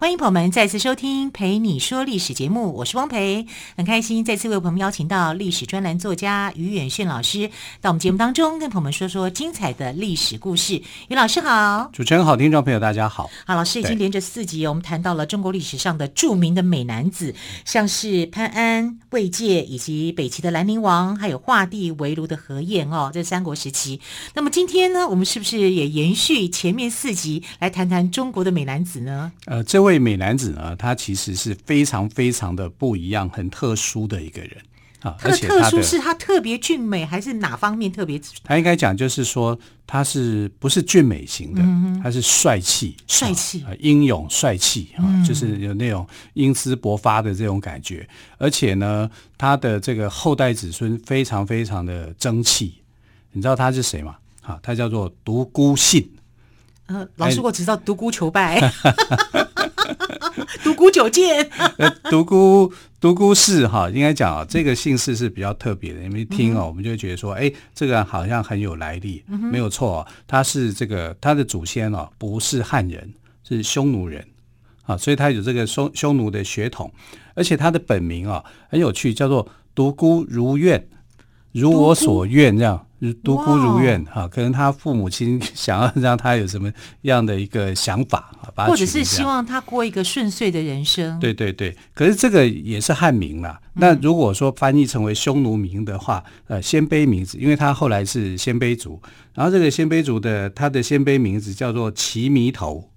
欢迎朋友们再次收听《陪你说历史》节目，我是汪培，很开心再次为朋友们邀请到历史专栏作家于远炫老师到我们节目当中，跟朋友们说说精彩的历史故事。于老师好，主持人好，听众朋友大家好。好，老师已经连着四集，我们谈到了中国历史上的著名的美男子，像是潘安、魏介，以及北齐的兰陵王，还有画地为炉的何晏哦，这三国时期。那么今天呢，我们是不是也延续前面四集来谈谈中国的美男子呢？呃，这位。这位美男子呢，他其实是非常非常的不一样、很特殊的一个人啊。他的特殊是他特别俊美，还是哪方面特别？他应该讲就是说，他是不是俊美型的？嗯、他是帅气、帅气、啊、英勇、帅气啊，嗯、就是有那种英姿勃发的这种感觉。而且呢，他的这个后代子孙非常非常的争气。你知道他是谁吗？啊，他叫做独孤信。呃，老师，我只知道独孤求败。独孤九剑，呃，独孤独孤氏哈，应该讲啊，这个姓氏是比较特别的。因为听哦，我们就会觉得说，哎，这个好像很有来历，嗯、没有错哦，他是这个他的祖先哦，不是汉人，是匈奴人啊，所以他有这个匈匈奴的血统，而且他的本名啊很有趣，叫做独孤如愿，如我所愿这样。独孤如愿哈，可能他父母亲 想要让他有什么样的一个想法啊，或者是希望他过一个顺遂的人生。对对对，可是这个也是汉名啦。嗯、那如果说翻译成为匈奴名的话，呃，鲜卑名字，因为他后来是鲜卑族，然后这个鲜卑族的他的鲜卑名字叫做齐弥头，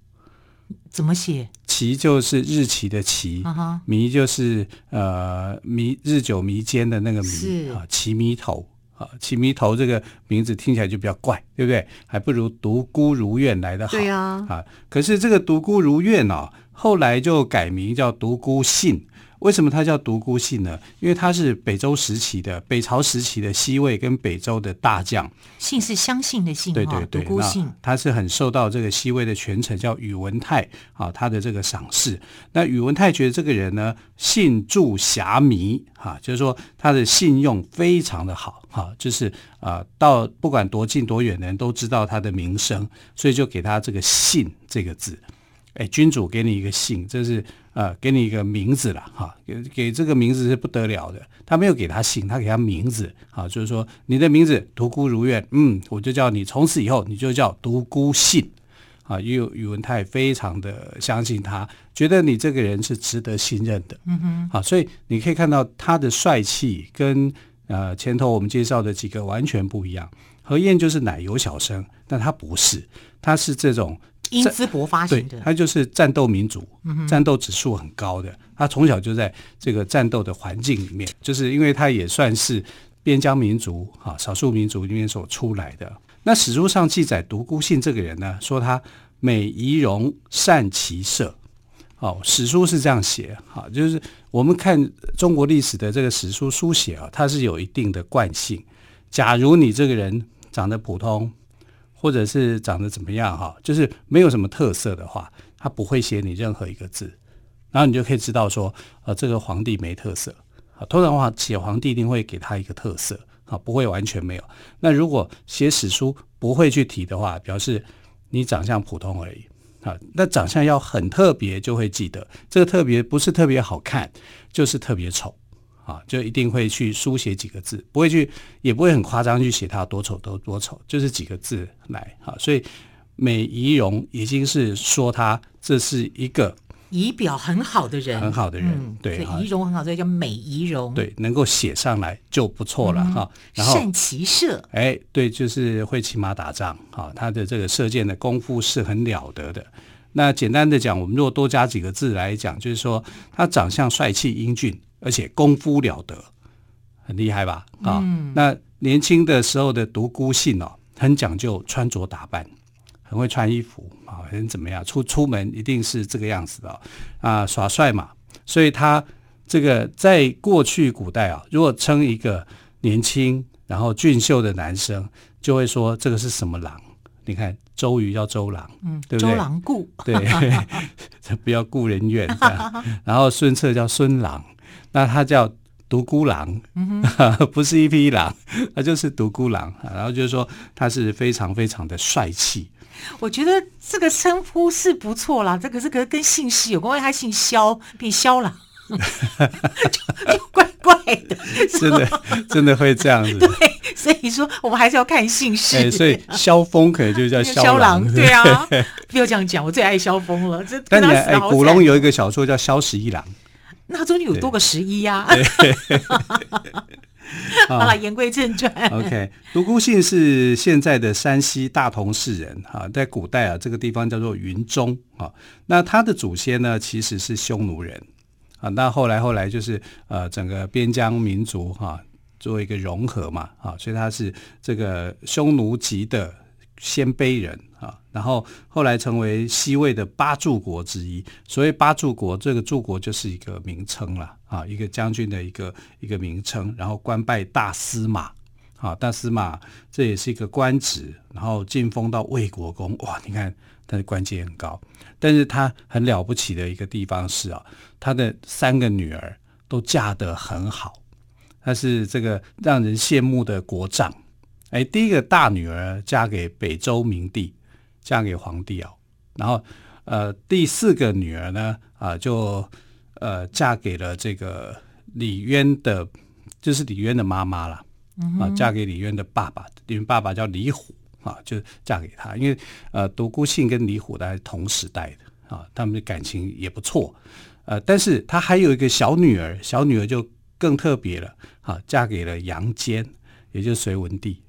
怎么写？期就是日期的期，弥、uh huh、就是呃迷日久弥坚的那个迷啊，奇迷头。啊，奇迷头这个名字听起来就比较怪，对不对？还不如独孤如愿来的好。对啊，啊，可是这个独孤如愿哦，后来就改名叫独孤信。为什么他叫独孤信呢？因为他是北周时期的北朝时期的西魏跟北周的大将。信是相信的信，对对对，独孤信。他是很受到这个西魏的权臣叫宇文泰啊，他的这个赏识。那宇文泰觉得这个人呢，信著侠弥啊，就是说他的信用非常的好哈、啊，就是啊，到不管多近多远的人都知道他的名声，所以就给他这个信这个字。哎，君主给你一个姓，这是。啊、呃，给你一个名字了哈，给给这个名字是不得了的。他没有给他姓，他给他名字啊，就是说你的名字独孤如愿，嗯，我就叫你，从此以后你就叫独孤信啊。因为宇文泰非常的相信他，觉得你这个人是值得信任的，嗯哼，啊，所以你可以看到他的帅气跟呃前头我们介绍的几个完全不一样。何晏就是奶油小生，但他不是，他是这种。英姿勃发型的，他就是战斗民族，战斗指数很高的。他从小就在这个战斗的环境里面，就是因为他也算是边疆民族啊，少数民族里面所出来的。那史书上记载独孤信这个人呢，说他美仪容，善骑射。哦，史书是这样写，哈，就是我们看中国历史的这个史书书写啊，它是有一定的惯性。假如你这个人长得普通。或者是长得怎么样哈，就是没有什么特色的话，他不会写你任何一个字，然后你就可以知道说，呃，这个皇帝没特色啊。通常的话，写皇帝一定会给他一个特色啊，不会完全没有。那如果写史书不会去提的话，表示你长相普通而已啊。那长相要很特别，就会记得这个特别不是特别好看，就是特别丑。啊，就一定会去书写几个字，不会去，也不会很夸张去写他多丑多多丑，就是几个字来。啊，所以美仪容已经是说他这是一个仪表很好的人，很好的人，嗯、对，仪容很好，所以叫美仪容。对，能够写上来就不错了哈。嗯、然后善骑射，哎，对，就是会骑马打仗。啊，他的这个射箭的功夫是很了得的。那简单的讲，我们如果多加几个字来讲，就是说他长相帅气英俊。而且功夫了得，很厉害吧？啊、嗯哦，那年轻的时候的独孤信哦，很讲究穿着打扮，很会穿衣服啊，很怎么样？出出门一定是这个样子的啊、哦，耍帅嘛。所以他这个在过去古代啊，如果称一个年轻然后俊秀的男生，就会说这个是什么郎？你看周瑜叫周郎，嗯，对不对？周郎顾，对，不要顾人怨。然后孙策叫孙郎，那他叫独孤狼，嗯、不是一匹狼，他就是独孤狼。然后就是说他是非常非常的帅气。我觉得这个称呼是不错啦，这个这个跟姓氏有关，因为他姓萧，变萧狼，就就怪怪的。真的真的会这样子。对。所以说，我们还是要看姓氏。欸、所以萧峰可能就叫萧郎，郎，对啊，不要这样讲，我最爱萧峰了。这但你古龙有一个小说叫《萧十一郎》，那他中间有多个十一呀？好了，言归正传。OK，独孤信是现在的山西大同市人哈，在古代啊，这个地方叫做云中啊。那他的祖先呢，其实是匈奴人啊。那后来后来就是呃，整个边疆民族哈。做一个融合嘛，啊，所以他是这个匈奴籍的鲜卑人啊，然后后来成为西魏的八柱国之一。所谓八柱国，这个柱国就是一个名称了啊，一个将军的一个一个名称，然后官拜大司马啊，大司马这也是一个官职，然后进封到魏国公，哇，你看他的官阶很高，但是他很了不起的一个地方是啊，他的三个女儿都嫁得很好。他是这个让人羡慕的国丈，哎，第一个大女儿嫁给北周明帝，嫁给皇帝哦，然后呃，第四个女儿呢，啊、呃，就呃嫁给了这个李渊的，就是李渊的妈妈了，啊，嫁给李渊的爸爸，因为爸爸叫李虎啊，就嫁给他，因为呃，独孤信跟李虎大概同时代的啊，他们的感情也不错，呃，但是他还有一个小女儿，小女儿就。更特别了，啊，嫁给了杨坚，也就是隋文帝，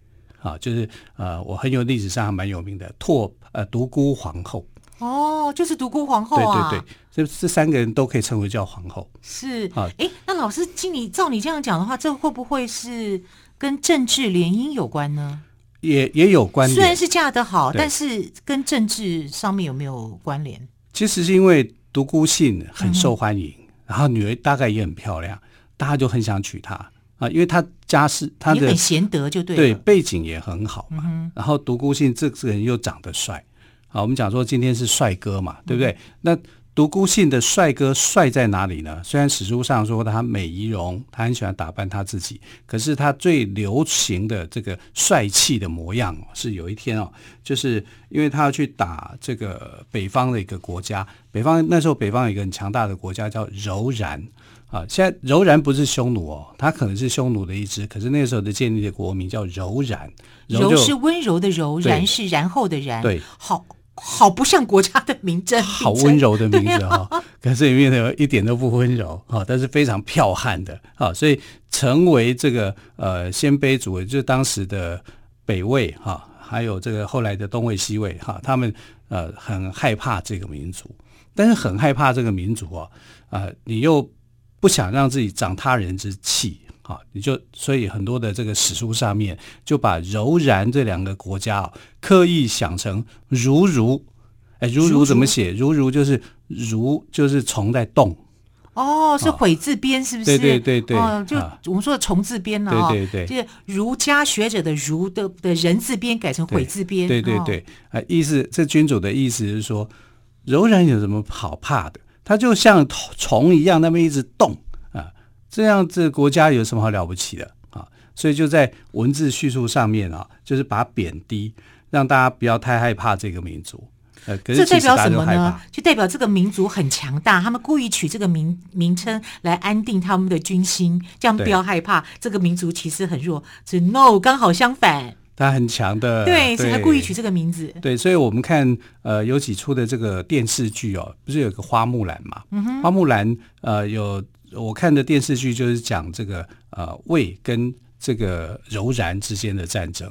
啊，就是呃，我很有历史上还蛮有名的拓呃独孤皇后。哦，就是独孤皇后啊。对对对，这这三个人都可以称为叫皇后。是啊，哎，那老师，经你照你这样讲的话，这会不会是跟政治联姻有关呢？也也有关联，虽然是嫁得好，但是跟政治上面有没有关联？其实是因为独孤信很受欢迎，嗯、然后女儿大概也很漂亮。大家就很想娶她啊，因为她家世，他的很贤德，就对，对背景也很好嘛。嗯、然后独孤信这个人又长得帅，好，我们讲说今天是帅哥嘛，对不对？嗯、那独孤信的帅哥帅在哪里呢？虽然史书上说他美仪容，他很喜欢打扮他自己，可是他最流行的这个帅气的模样是有一天哦，就是因为他要去打这个北方的一个国家，北方那时候北方有一个很强大的国家叫柔然。啊，现在柔然不是匈奴哦，他可能是匈奴的一支，可是那个时候的建立的国名叫柔然，柔，柔是温柔的柔，然是然后的然，对，好好不像国家的名称，好温柔的名字 哈、可是里面呢一点都不温柔哈，但是非常剽悍的啊，所以成为这个呃鲜卑族，就是当时的北魏哈，还有这个后来的东魏、西魏哈，他们呃很害怕这个民族，但是很害怕这个民族啊，啊、呃，你又。不想让自己长他人之气啊，你就所以很多的这个史书上面就把柔然这两个国家啊刻意想成如如，哎，如如怎么写？如如就是如就是虫在动哦，是悔字边是不是？对对对对，哦，就我们说的虫字边呢，对对对，就是儒家学者的儒的的人字边改成悔字边，对对对，啊，意思这君主的意思是说柔然有什么好怕的？它就像虫一样，那么一直动啊，这样这个国家有什么好了不起的啊？所以就在文字叙述上面啊，就是把它贬低，让大家不要太害怕这个民族。呃，可是这代表什么呢？就代表这个民族很强大，他们故意取这个名名称来安定他们的军心，这样不要害怕这个民族其实很弱。所以 no，刚好相反。他很强的，对，所以他故意取这个名字。对，所以我们看呃有几出的这个电视剧哦，不是有个花木兰嘛？嗯、哼花木兰呃有我看的电视剧就是讲这个呃魏跟这个柔然之间的战争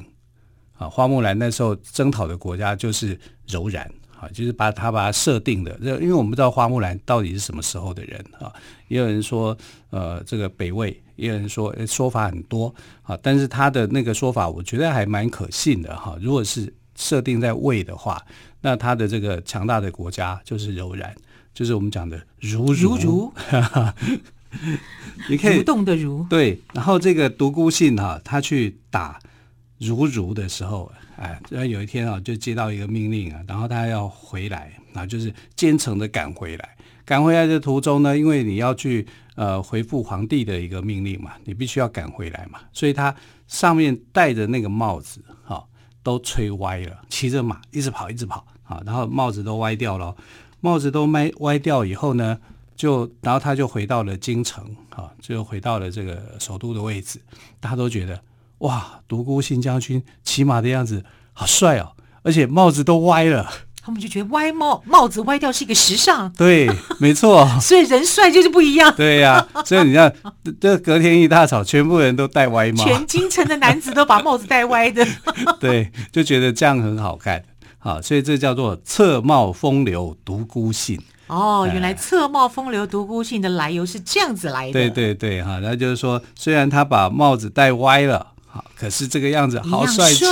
啊，花木兰那时候征讨的国家就是柔然啊。就是把他把他设定的，因为我们不知道花木兰到底是什么时候的人啊。也有人说，呃，这个北魏，也有人说说法很多啊。但是他的那个说法，我觉得还蛮可信的哈。如果是设定在魏的话，那他的这个强大的国家就是柔然，就是我们讲的如如。如如 你可以蠕动的蠕对，然后这个独孤信哈、啊，他去打如如的时候，哎，然后有一天啊，就接到一个命令啊，然后他要回来，然后就是兼程的赶回来。赶回来的途中呢，因为你要去呃回复皇帝的一个命令嘛，你必须要赶回来嘛，所以他上面戴着那个帽子哈、都吹歪了，骑着马一直跑一直跑啊，然后帽子都歪掉了，帽子都歪歪掉以后呢，就然后他就回到了京城啊，就回到了这个首都的位置，大家都觉得哇，独孤信将军骑马的样子好帅哦，而且帽子都歪了。他们就觉得歪帽帽子歪掉是一个时尚，对，没错。所以人帅就是不一样。对呀、啊，所以你看，这隔天一大早，全部人都戴歪帽，全京城的男子都把帽子戴歪的。对，就觉得这样很好看。好，所以这叫做侧帽风流独孤信。哦，原来侧帽风流独孤信的来由是这样子来的。对对对，哈，那就是说，虽然他把帽子戴歪了。好，可是这个样子好帅气，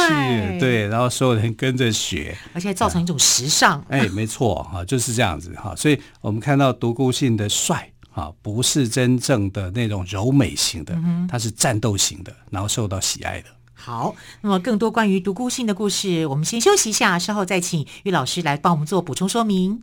对，然后所有人跟着学，而且造成一种时尚。哎，没错，哈，就是这样子，哈，所以我们看到独孤信的帅，啊，不是真正的那种柔美型的，他是战斗型的，然后受到喜爱的。好，那么更多关于独孤信的故事，我们先休息一下，稍后再请玉老师来帮我们做补充说明。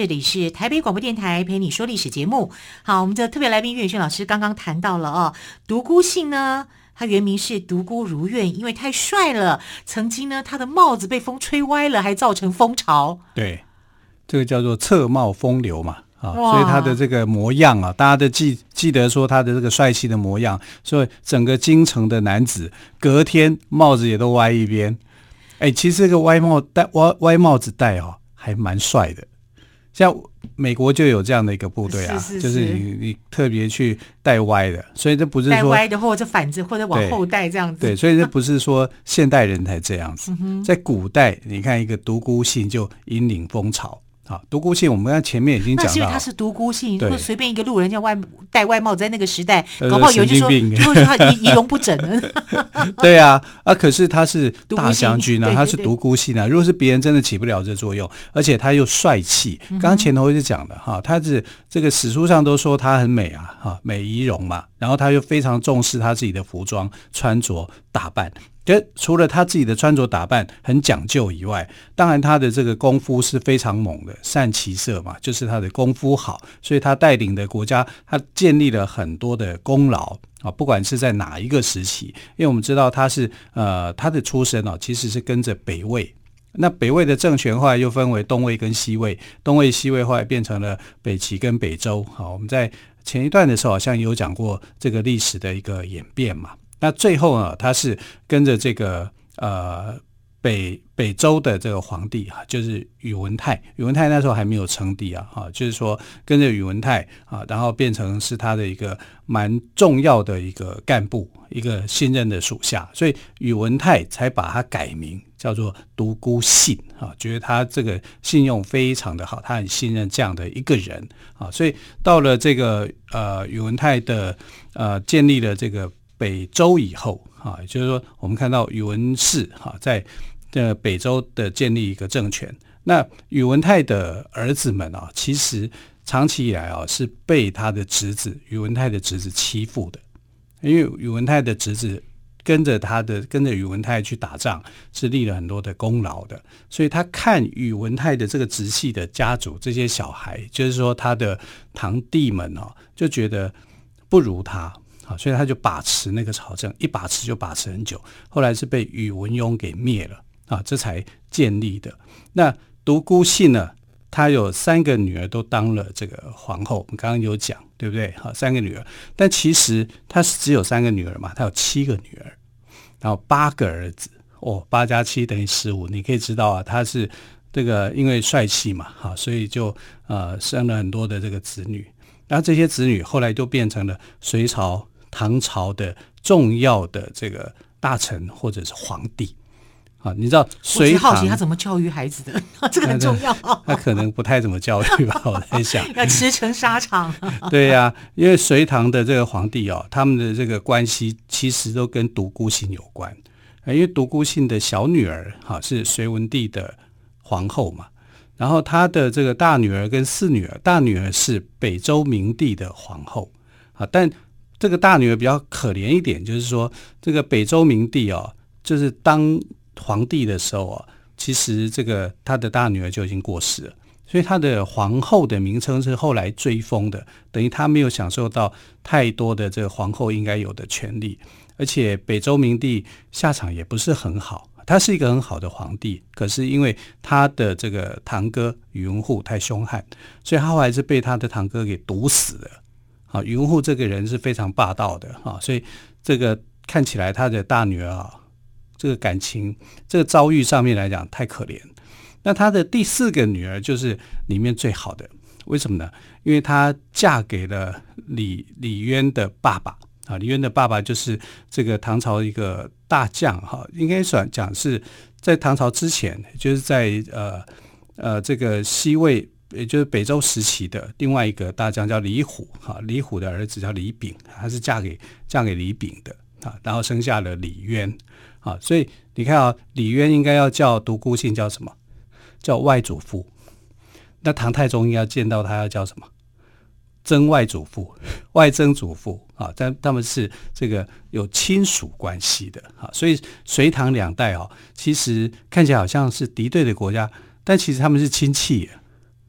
这里是台北广播电台陪你说历史节目。好，我们的特别来宾岳宇轩老师刚刚谈到了哦，独孤信呢，他原名是独孤如愿，因为太帅了，曾经呢他的帽子被风吹歪了，还造成风潮。对，这个叫做侧帽风流嘛，啊，所以他的这个模样啊，大家都记记得说他的这个帅气的模样，所以整个京城的男子隔天帽子也都歪一边。哎，其实这个歪帽戴歪歪帽子戴哦，还蛮帅的。像美国就有这样的一个部队啊，是是是，就是你你特别去带歪的，所以这不是说戴歪的，或者反着，或者往后带这样子。对，对，所以这不是说现代人才这样子，在古代，你看一个独孤信就引领风潮。啊，独孤信，我们刚前面已经讲了，那是因为他是独孤信，如果随便一个路人叫外戴外帽，在那个时代，搞不好有人就说，就会说他仪 仪容不整。对啊，啊，可是他是大将军啊，他是独孤信啊。如果是别人，真的起不了这作用，而且他又帅气。刚刚前头一直讲的哈，他是这个史书上都说她很美啊，哈，美仪容嘛，然后她又非常重视她自己的服装穿着打扮。除了她自己的穿着打扮很讲究以外，当然她的这个功夫是非常猛的，善骑射嘛，就是她的功夫好，所以她带领的国家，她建立了很多的功劳啊，不管是在哪一个时期，因为我们知道他是呃他的出身哦，其实是跟着北魏，那北魏的政权后来又分为东魏跟西魏，东魏西魏后来变成了北齐跟北周，好，我们在前一段的时候好像有讲过这个历史的一个演变嘛。那最后呢，它是跟着这个呃北北周的这个皇帝哈，就是宇文泰。宇文泰那时候还没有称帝啊，哈，就是说跟着宇文泰啊，然后变成是他的一个蛮重要的一个干部，一个信任的属下，所以宇文泰才把他改名叫做独孤信啊，觉得他这个信用非常的好，他很信任这样的一个人啊，所以到了这个呃宇文泰的呃建立了这个。北周以后，啊，也就是说，我们看到宇文氏哈在的北周的建立一个政权。那宇文泰的儿子们啊，其实长期以来啊是被他的侄子宇文泰的侄子欺负的，因为宇文泰的侄子跟着他的跟着宇文泰去打仗，是立了很多的功劳的，所以他看宇文泰的这个直系的家族这些小孩，就是说他的堂弟们啊，就觉得不如他。所以他就把持那个朝政，一把持就把持很久。后来是被宇文邕给灭了啊，这才建立的。那独孤信呢，他有三个女儿都当了这个皇后，我们刚刚有讲，对不对？好，三个女儿，但其实他是只有三个女儿嘛，他有七个女儿，然后八个儿子。哦，八加七等于十五，你可以知道啊，他是这个因为帅气嘛，哈，所以就呃生了很多的这个子女，然后这些子女后来都变成了隋朝、唐朝的重要的这个大臣或者是皇帝，啊，你知道隋唐，好奇他怎么教育孩子的，这个很重要。他可能不太怎么教育吧，我在想。要驰骋沙场。对呀、啊，因为隋唐的这个皇帝哦，他们的这个关系其实都跟独孤信有关。因为独孤信的小女儿哈是隋文帝的皇后嘛，然后他的这个大女儿跟四女儿，大女儿是北周明帝的皇后啊，但这个大女儿比较可怜一点，就是说这个北周明帝哦，就是当皇帝的时候啊，其实这个他的大女儿就已经过世了，所以他的皇后的名称是后来追封的，等于他没有享受到太多的这个皇后应该有的权利。而且北周明帝下场也不是很好，他是一个很好的皇帝，可是因为他的这个堂哥宇文护太凶悍，所以他后来是被他的堂哥给毒死了。啊，宇文护这个人是非常霸道的啊，所以这个看起来他的大女儿啊，这个感情这个遭遇上面来讲太可怜。那他的第四个女儿就是里面最好的，为什么呢？因为她嫁给了李李渊的爸爸。啊，李渊的爸爸就是这个唐朝一个大将哈，应该算讲是在唐朝之前，就是在呃呃这个西魏，也就是北周时期的另外一个大将叫李虎哈，李虎的儿子叫李炳，他是嫁给嫁给李炳的啊，然后生下了李渊啊，所以你看啊，李渊应该要叫独孤信叫什么？叫外祖父。那唐太宗应该见到他要叫什么？曾外祖父、外曾祖父啊，但他们是这个有亲属关系的啊，所以隋唐两代啊，其实看起来好像是敌对的国家，但其实他们是亲戚，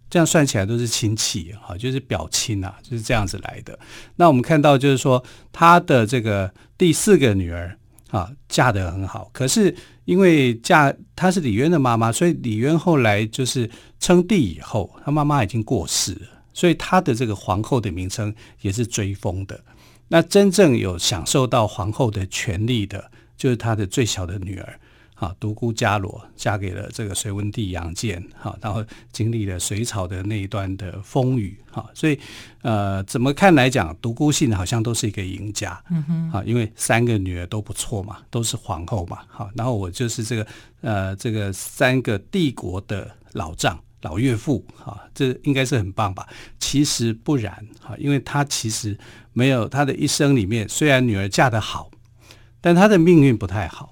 这样算起来都是亲戚啊，就是表亲啊，就是这样子来的。那我们看到就是说，他的这个第四个女儿啊，嫁得很好，可是因为嫁她是李渊的妈妈，所以李渊后来就是称帝以后，他妈妈已经过世了。所以他的这个皇后的名称也是追封的。那真正有享受到皇后的权利的，就是他的最小的女儿，啊，独孤伽罗嫁给了这个隋文帝杨坚，哈，然后经历了隋朝的那一段的风雨，哈，所以呃，怎么看来讲，独孤信好像都是一个赢家，嗯哼，啊，因为三个女儿都不错嘛，都是皇后嘛，好，然后我就是这个呃，这个三个帝国的老丈。老岳父，哈，这应该是很棒吧？其实不然，哈，因为他其实没有他的一生里面，虽然女儿嫁得好，但他的命运不太好。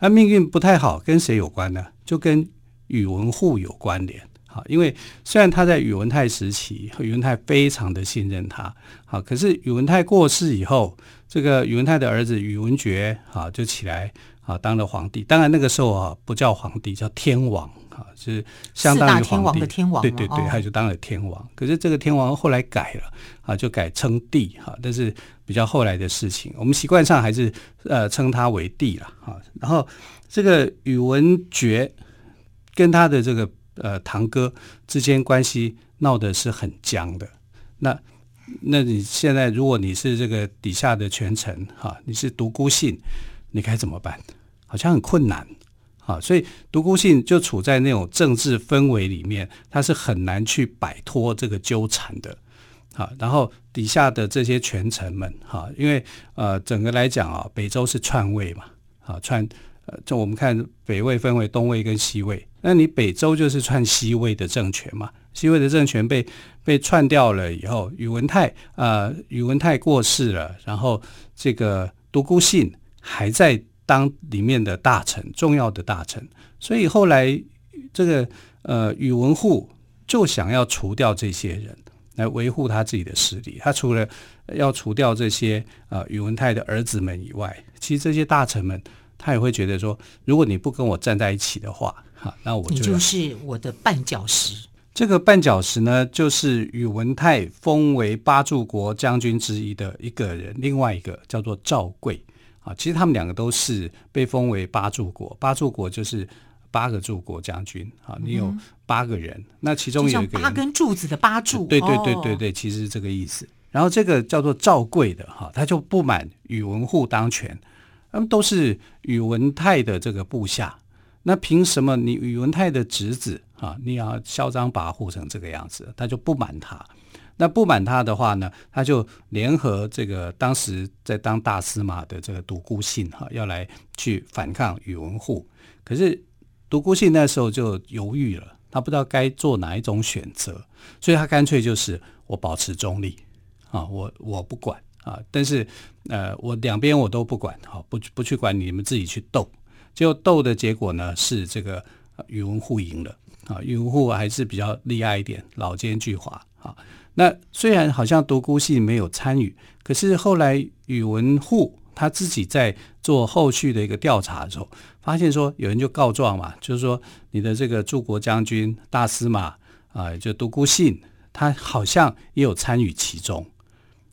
那命运不太好，跟谁有关呢？就跟宇文护有关联，哈，因为虽然他在宇文泰时期，宇文泰非常的信任他，好，可是宇文泰过世以后，这个宇文泰的儿子宇文觉，好，就起来，啊，当了皇帝。当然那个时候啊，不叫皇帝，叫天王。啊，是相当于皇帝，天王对对对，他就当了天王。可是这个天王后来改了啊，就改称帝哈，但是比较后来的事情，我们习惯上还是呃称他为帝了哈。然后这个宇文觉跟他的这个呃堂哥之间关系闹得是很僵的。那那你现在如果你是这个底下的权臣哈，你是独孤信，你该怎么办？好像很困难。啊，所以独孤信就处在那种政治氛围里面，他是很难去摆脱这个纠缠的。啊，然后底下的这些权臣们，哈，因为呃，整个来讲啊，北周是篡位嘛，啊，篡，呃，就我们看北魏分为东魏跟西魏，那你北周就是篡西魏的政权嘛，西魏的政权被被篡掉了以后，宇文泰，呃，宇文泰过世了，然后这个独孤信还在。当里面的大臣，重要的大臣，所以后来这个呃宇文护就想要除掉这些人，来维护他自己的势力。他除了要除掉这些呃宇文泰的儿子们以外，其实这些大臣们他也会觉得说，如果你不跟我站在一起的话，哈，那我就你就是我的绊脚石。这个绊脚石呢，就是宇文泰封为八柱国将军之一的一个人，另外一个叫做赵贵。啊，其实他们两个都是被封为八柱国，八柱国就是八个柱国将军啊，你有八个人，嗯、那其中有一个八根柱子的八柱，对对对对对，其实是这个意思。然后这个叫做赵贵的哈，他就不满宇文护当权，他们都是宇文泰的这个部下，那凭什么你宇文泰的侄子啊，你要嚣张跋扈成这个样子？他就不满他。那不满他的话呢，他就联合这个当时在当大司马的这个独孤信哈，要来去反抗宇文护。可是独孤信那时候就犹豫了，他不知道该做哪一种选择，所以他干脆就是我保持中立。啊，我我不管啊，但是呃，我两边我都不管，好，不不去管你们自己去斗，结果斗的结果呢是这个宇文护赢了啊，宇文护还是比较厉害一点，老奸巨猾啊。那虽然好像独孤信没有参与，可是后来宇文护他自己在做后续的一个调查的时候，发现说有人就告状嘛，就是说你的这个柱国将军大司马啊，就独孤信，他好像也有参与其中。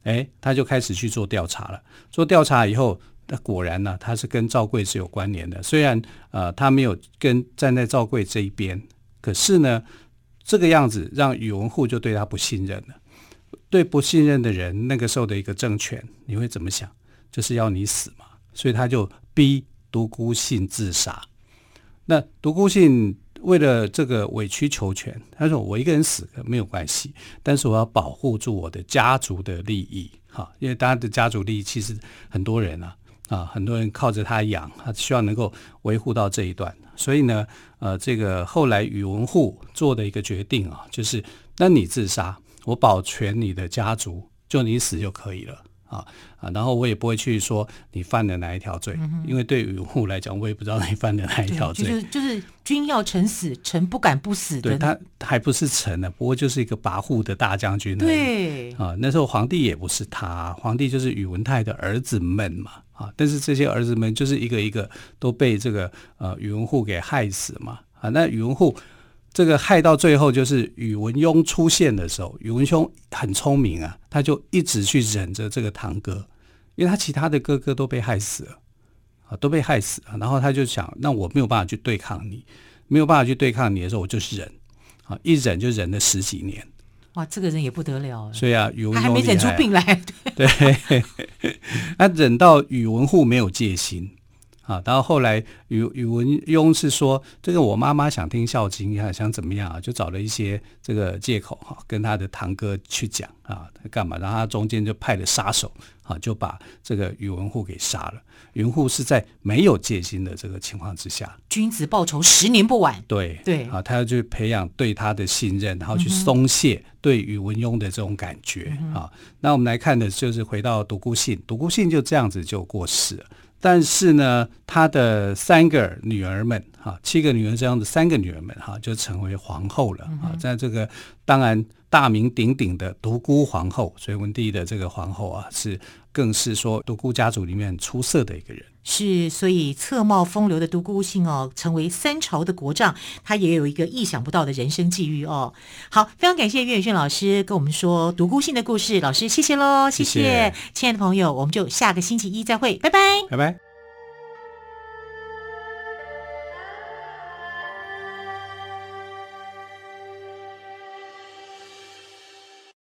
哎，他就开始去做调查了。做调查以后，那果然呢，他是跟赵贵是有关联的。虽然呃，他没有跟站在赵贵这一边，可是呢，这个样子让宇文护就对他不信任了。对不信任的人，那个时候的一个政权，你会怎么想？就是要你死嘛。所以他就逼独孤信自杀。那独孤信。为了这个委曲求全，他说：“我一个人死没有关系，但是我要保护住我的家族的利益，哈，因为他的家族利益其实很多人啊，啊，很多人靠着他养，他希望能够维护到这一段。所以呢，呃，这个后来宇文护做的一个决定啊，就是那你自杀，我保全你的家族，就你死就可以了。”啊啊，然后我也不会去说你犯了哪一条罪，嗯、因为对宇文护来讲，我也不知道你犯了哪一条罪。就是就是君要臣死，臣不敢不死的。对，他还不是臣呢，不过就是一个跋扈的大将军。对啊，那时候皇帝也不是他，皇帝就是宇文泰的儿子们嘛。啊，但是这些儿子们就是一个一个都被这个呃宇文护给害死嘛。啊，那宇文护。这个害到最后就是宇文邕出现的时候，宇文邕很聪明啊，他就一直去忍着这个堂哥，因为他其他的哥哥都被害死了啊，都被害死了，然后他就想，那我没有办法去对抗你，没有办法去对抗你的时候，我就是忍啊，一忍就忍了十几年。哇，这个人也不得了，所以啊，宇文邕还没忍出病来，对，他忍到宇文护没有戒心。啊，然后后来宇宇文邕是说，这个我妈妈想听《孝经》啊，想怎么样啊，就找了一些这个借口哈、啊，跟他的堂哥去讲啊，他干嘛？然后他中间就派了杀手啊，就把这个宇文护给杀了。宇文护是在没有戒心的这个情况之下，君子报仇，十年不晚。对对啊，他要去培养对他的信任，然后去松懈对宇文邕的这种感觉、嗯、啊。那我们来看的就是回到独孤信，独孤信就这样子就过世了。但是呢，他的三个女儿们，哈，七个女儿这样的三个女儿们，哈，就成为皇后了啊。在这个当然大名鼎鼎的独孤皇后，隋文帝的这个皇后啊，是更是说独孤家族里面出色的一个人。是，所以侧貌风流的独孤信哦，成为三朝的国丈，他也有一个意想不到的人生际遇哦。好，非常感谢岳宇轩老师跟我们说独孤信的故事，老师谢谢喽，谢谢亲爱的朋友，我们就下个星期一再会，拜拜，拜拜。